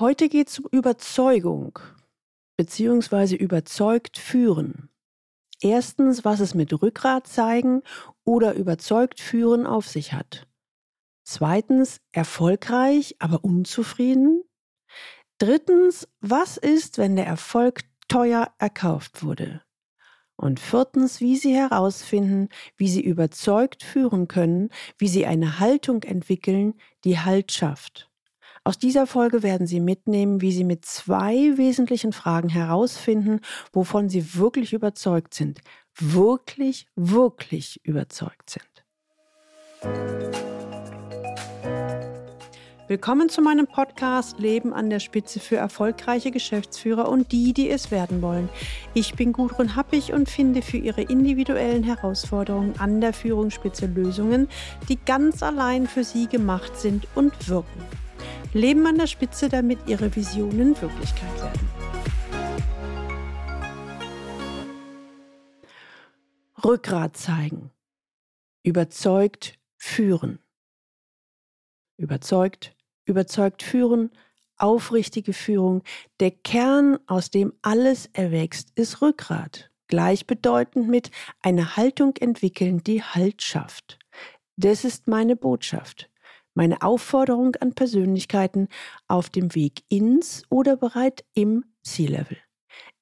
Heute geht es um Überzeugung bzw. überzeugt führen. Erstens, was es mit Rückgrat zeigen oder überzeugt führen auf sich hat. Zweitens, erfolgreich, aber unzufrieden. Drittens, was ist, wenn der Erfolg teuer erkauft wurde? Und viertens, wie Sie herausfinden, wie Sie überzeugt führen können, wie Sie eine Haltung entwickeln, die Halt schafft. Aus dieser Folge werden Sie mitnehmen, wie Sie mit zwei wesentlichen Fragen herausfinden, wovon Sie wirklich überzeugt sind. Wirklich, wirklich überzeugt sind. Willkommen zu meinem Podcast Leben an der Spitze für erfolgreiche Geschäftsführer und die, die es werden wollen. Ich bin Gudrun Happig und finde für Ihre individuellen Herausforderungen an der Führungsspitze Lösungen, die ganz allein für Sie gemacht sind und wirken. Leben an der Spitze, damit Ihre Visionen Wirklichkeit werden. Rückgrat zeigen. Überzeugt führen. Überzeugt überzeugt führen, aufrichtige Führung. Der Kern, aus dem alles erwächst, ist Rückgrat. Gleichbedeutend mit einer Haltung entwickeln, die Halt schafft. Das ist meine Botschaft. Meine Aufforderung an Persönlichkeiten auf dem Weg ins oder bereit im C-Level.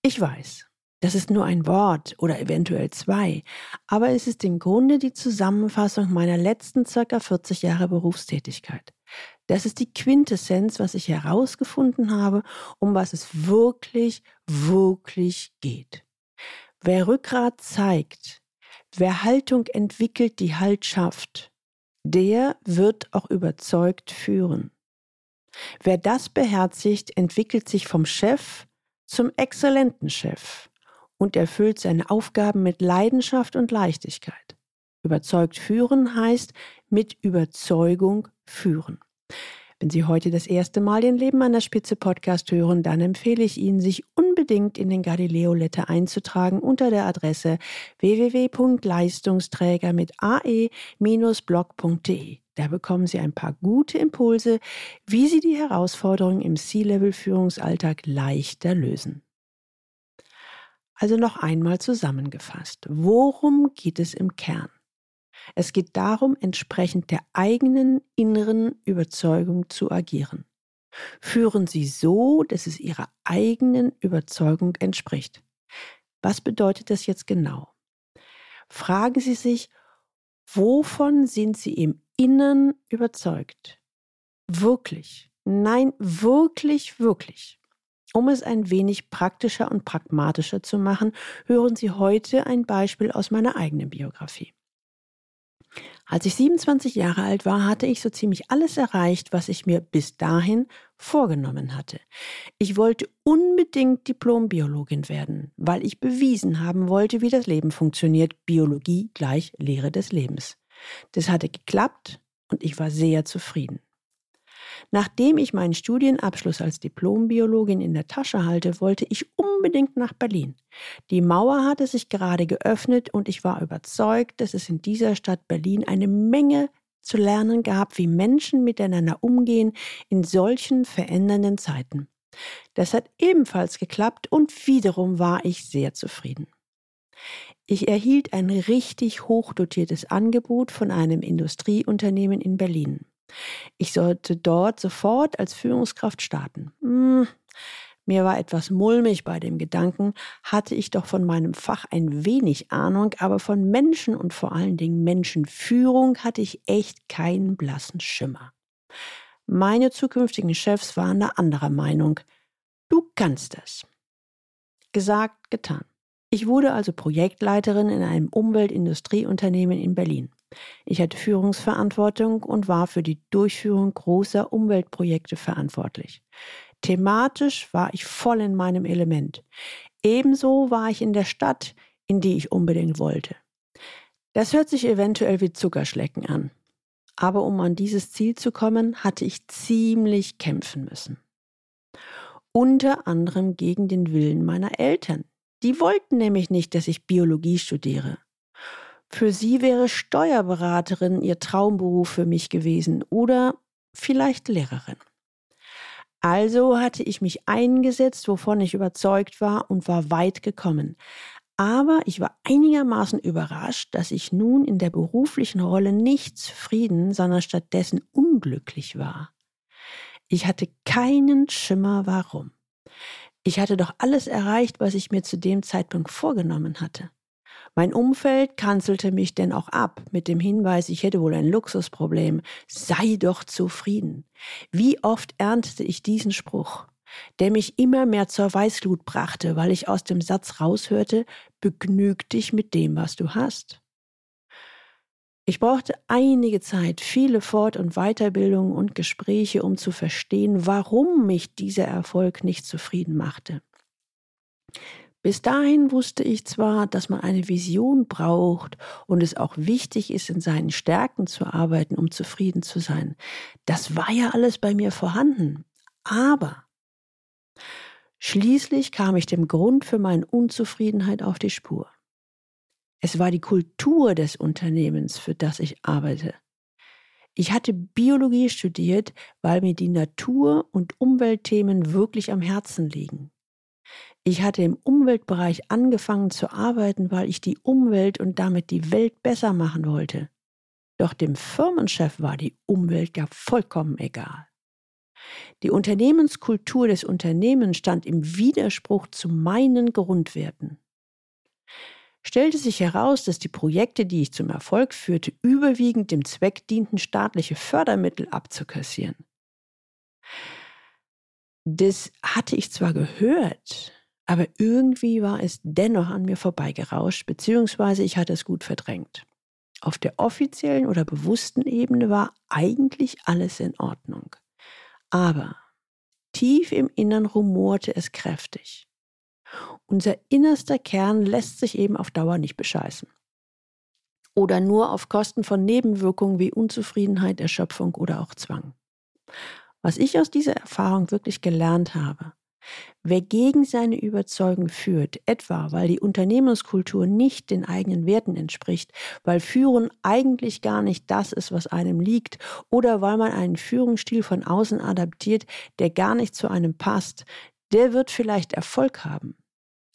Ich weiß, das ist nur ein Wort oder eventuell zwei, aber es ist im Grunde die Zusammenfassung meiner letzten circa 40 Jahre Berufstätigkeit. Das ist die Quintessenz, was ich herausgefunden habe, um was es wirklich, wirklich geht. Wer Rückgrat zeigt, wer Haltung entwickelt, die Halt schafft, der wird auch überzeugt führen. Wer das beherzigt, entwickelt sich vom Chef zum exzellenten Chef und erfüllt seine Aufgaben mit Leidenschaft und Leichtigkeit. Überzeugt führen heißt mit Überzeugung führen. Wenn Sie heute das erste Mal den Leben an der Spitze Podcast hören, dann empfehle ich Ihnen, sich unbedingt in den Galileo Letter einzutragen unter der Adresse www.leistungsträger mit ae-blog.de. Da bekommen Sie ein paar gute Impulse, wie Sie die Herausforderungen im C-Level-Führungsalltag leichter lösen. Also noch einmal zusammengefasst. Worum geht es im Kern? Es geht darum, entsprechend der eigenen inneren Überzeugung zu agieren. Führen Sie so, dass es Ihrer eigenen Überzeugung entspricht. Was bedeutet das jetzt genau? Fragen Sie sich, wovon sind Sie im Innern überzeugt? Wirklich. Nein, wirklich, wirklich. Um es ein wenig praktischer und pragmatischer zu machen, hören Sie heute ein Beispiel aus meiner eigenen Biografie. Als ich 27 Jahre alt war, hatte ich so ziemlich alles erreicht, was ich mir bis dahin vorgenommen hatte. Ich wollte unbedingt Diplombiologin werden, weil ich bewiesen haben wollte, wie das Leben funktioniert. Biologie gleich Lehre des Lebens. Das hatte geklappt und ich war sehr zufrieden. Nachdem ich meinen Studienabschluss als Diplombiologin in der Tasche halte, wollte ich unbedingt nach Berlin. Die Mauer hatte sich gerade geöffnet und ich war überzeugt, dass es in dieser Stadt Berlin eine Menge zu lernen gab, wie Menschen miteinander umgehen in solchen verändernden Zeiten. Das hat ebenfalls geklappt und wiederum war ich sehr zufrieden. Ich erhielt ein richtig hochdotiertes Angebot von einem Industrieunternehmen in Berlin. Ich sollte dort sofort als Führungskraft starten. Hm, mir war etwas mulmig bei dem Gedanken, hatte ich doch von meinem Fach ein wenig Ahnung, aber von Menschen und vor allen Dingen Menschenführung hatte ich echt keinen blassen Schimmer. Meine zukünftigen Chefs waren da anderer Meinung. Du kannst es. Gesagt, getan. Ich wurde also Projektleiterin in einem Umweltindustrieunternehmen in Berlin. Ich hatte Führungsverantwortung und war für die Durchführung großer Umweltprojekte verantwortlich. Thematisch war ich voll in meinem Element. Ebenso war ich in der Stadt, in die ich unbedingt wollte. Das hört sich eventuell wie Zuckerschlecken an. Aber um an dieses Ziel zu kommen, hatte ich ziemlich kämpfen müssen. Unter anderem gegen den Willen meiner Eltern. Die wollten nämlich nicht, dass ich Biologie studiere. Für sie wäre Steuerberaterin ihr Traumberuf für mich gewesen oder vielleicht Lehrerin. Also hatte ich mich eingesetzt, wovon ich überzeugt war und war weit gekommen. Aber ich war einigermaßen überrascht, dass ich nun in der beruflichen Rolle nicht zufrieden, sondern stattdessen unglücklich war. Ich hatte keinen Schimmer warum. Ich hatte doch alles erreicht, was ich mir zu dem Zeitpunkt vorgenommen hatte. Mein Umfeld kanzelte mich denn auch ab mit dem Hinweis, ich hätte wohl ein Luxusproblem. Sei doch zufrieden. Wie oft erntete ich diesen Spruch? der mich immer mehr zur Weißglut brachte, weil ich aus dem Satz raushörte, begnüg dich mit dem, was du hast. Ich brauchte einige Zeit, viele Fort- und Weiterbildungen und Gespräche, um zu verstehen, warum mich dieser Erfolg nicht zufrieden machte. Bis dahin wusste ich zwar, dass man eine Vision braucht und es auch wichtig ist, in seinen Stärken zu arbeiten, um zufrieden zu sein. Das war ja alles bei mir vorhanden. Aber Schließlich kam ich dem Grund für meine Unzufriedenheit auf die Spur. Es war die Kultur des Unternehmens, für das ich arbeite. Ich hatte Biologie studiert, weil mir die Natur- und Umweltthemen wirklich am Herzen liegen. Ich hatte im Umweltbereich angefangen zu arbeiten, weil ich die Umwelt und damit die Welt besser machen wollte. Doch dem Firmenchef war die Umwelt ja vollkommen egal. Die Unternehmenskultur des Unternehmens stand im Widerspruch zu meinen Grundwerten. Stellte sich heraus, dass die Projekte, die ich zum Erfolg führte, überwiegend dem Zweck dienten, staatliche Fördermittel abzukassieren. Das hatte ich zwar gehört, aber irgendwie war es dennoch an mir vorbeigerauscht, beziehungsweise ich hatte es gut verdrängt. Auf der offiziellen oder bewussten Ebene war eigentlich alles in Ordnung. Aber tief im Innern rumorte es kräftig. Unser innerster Kern lässt sich eben auf Dauer nicht bescheißen. Oder nur auf Kosten von Nebenwirkungen wie Unzufriedenheit, Erschöpfung oder auch Zwang. Was ich aus dieser Erfahrung wirklich gelernt habe, Wer gegen seine Überzeugung führt, etwa weil die Unternehmenskultur nicht den eigenen Werten entspricht, weil Führen eigentlich gar nicht das ist, was einem liegt, oder weil man einen Führungsstil von außen adaptiert, der gar nicht zu einem passt, der wird vielleicht Erfolg haben.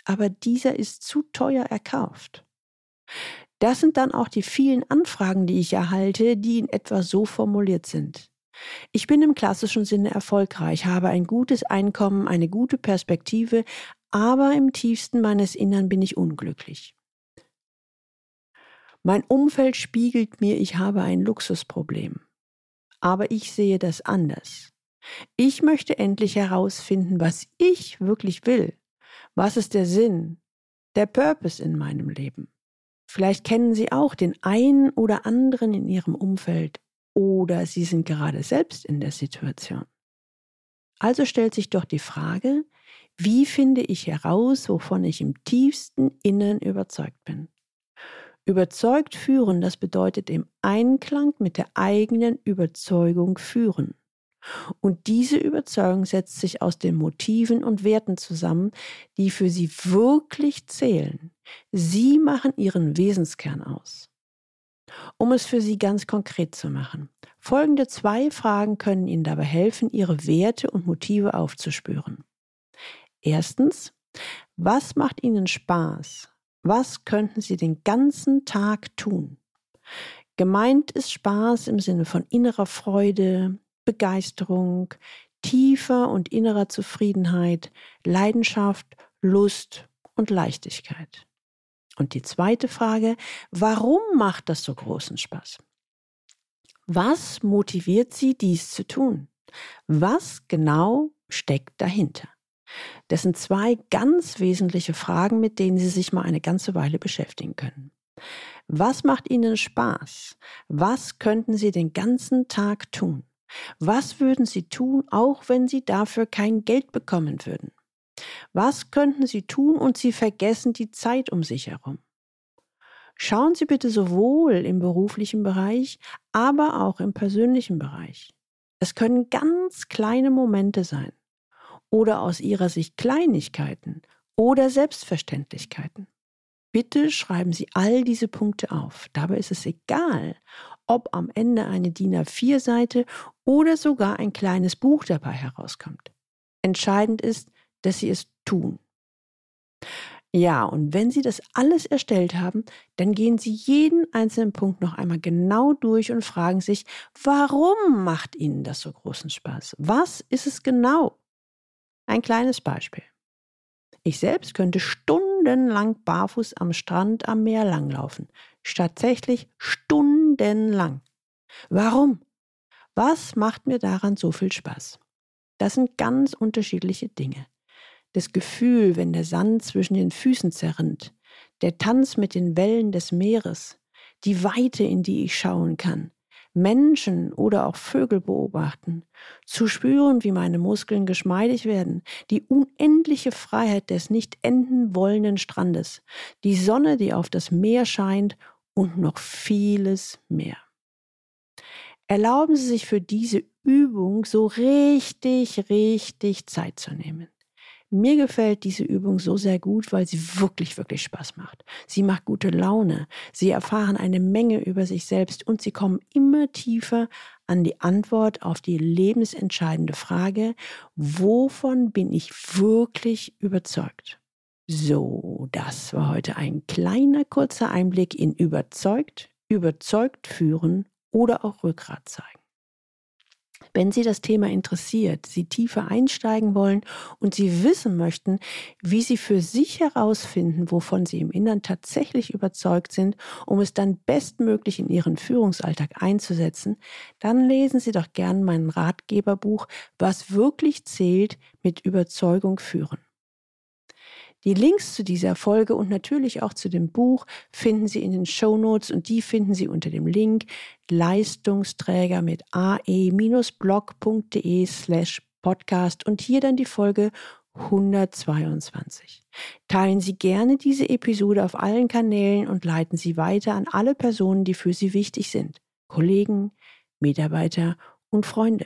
Aber dieser ist zu teuer erkauft. Das sind dann auch die vielen Anfragen, die ich erhalte, die in etwa so formuliert sind. Ich bin im klassischen Sinne erfolgreich, habe ein gutes Einkommen, eine gute Perspektive, aber im tiefsten meines Innern bin ich unglücklich. Mein Umfeld spiegelt mir, ich habe ein Luxusproblem. Aber ich sehe das anders. Ich möchte endlich herausfinden, was ich wirklich will. Was ist der Sinn, der Purpose in meinem Leben? Vielleicht kennen Sie auch den einen oder anderen in Ihrem Umfeld, oder Sie sind gerade selbst in der Situation. Also stellt sich doch die Frage, wie finde ich heraus, wovon ich im tiefsten Innern überzeugt bin? Überzeugt führen, das bedeutet im Einklang mit der eigenen Überzeugung führen. Und diese Überzeugung setzt sich aus den Motiven und Werten zusammen, die für Sie wirklich zählen. Sie machen Ihren Wesenskern aus. Um es für Sie ganz konkret zu machen. Folgende zwei Fragen können Ihnen dabei helfen, Ihre Werte und Motive aufzuspüren. Erstens, was macht Ihnen Spaß? Was könnten Sie den ganzen Tag tun? Gemeint ist Spaß im Sinne von innerer Freude, Begeisterung, tiefer und innerer Zufriedenheit, Leidenschaft, Lust und Leichtigkeit. Und die zweite Frage, warum macht das so großen Spaß? Was motiviert Sie, dies zu tun? Was genau steckt dahinter? Das sind zwei ganz wesentliche Fragen, mit denen Sie sich mal eine ganze Weile beschäftigen können. Was macht Ihnen Spaß? Was könnten Sie den ganzen Tag tun? Was würden Sie tun, auch wenn Sie dafür kein Geld bekommen würden? Was könnten Sie tun und Sie vergessen die Zeit um sich herum? Schauen Sie bitte sowohl im beruflichen Bereich, aber auch im persönlichen Bereich. Es können ganz kleine Momente sein oder aus Ihrer Sicht Kleinigkeiten oder Selbstverständlichkeiten. Bitte schreiben Sie all diese Punkte auf. Dabei ist es egal, ob am Ende eine DIN A4-Seite oder sogar ein kleines Buch dabei herauskommt. Entscheidend ist, dass Sie es tun. Ja, und wenn Sie das alles erstellt haben, dann gehen Sie jeden einzelnen Punkt noch einmal genau durch und fragen sich, warum macht Ihnen das so großen Spaß? Was ist es genau? Ein kleines Beispiel. Ich selbst könnte stundenlang barfuß am Strand am Meer langlaufen. Tatsächlich stundenlang. Warum? Was macht mir daran so viel Spaß? Das sind ganz unterschiedliche Dinge das Gefühl, wenn der Sand zwischen den Füßen zerrinnt, der Tanz mit den Wellen des Meeres, die Weite, in die ich schauen kann, Menschen oder auch Vögel beobachten, zu spüren, wie meine Muskeln geschmeidig werden, die unendliche Freiheit des nicht enden wollenden Strandes, die Sonne, die auf das Meer scheint und noch vieles mehr. Erlauben Sie sich für diese Übung so richtig, richtig Zeit zu nehmen. Mir gefällt diese Übung so sehr gut, weil sie wirklich, wirklich Spaß macht. Sie macht gute Laune. Sie erfahren eine Menge über sich selbst und sie kommen immer tiefer an die Antwort auf die lebensentscheidende Frage, wovon bin ich wirklich überzeugt? So, das war heute ein kleiner kurzer Einblick in überzeugt, überzeugt führen oder auch Rückgrat zeigen. Wenn Sie das Thema interessiert, Sie tiefer einsteigen wollen und Sie wissen möchten, wie Sie für sich herausfinden, wovon Sie im Innern tatsächlich überzeugt sind, um es dann bestmöglich in Ihren Führungsalltag einzusetzen, dann lesen Sie doch gern mein Ratgeberbuch Was wirklich zählt mit Überzeugung führen. Die Links zu dieser Folge und natürlich auch zu dem Buch finden Sie in den Show Notes und die finden Sie unter dem Link Leistungsträger mit ae-blog.de slash podcast und hier dann die Folge 122. Teilen Sie gerne diese Episode auf allen Kanälen und leiten Sie weiter an alle Personen, die für Sie wichtig sind. Kollegen, Mitarbeiter und Freunde.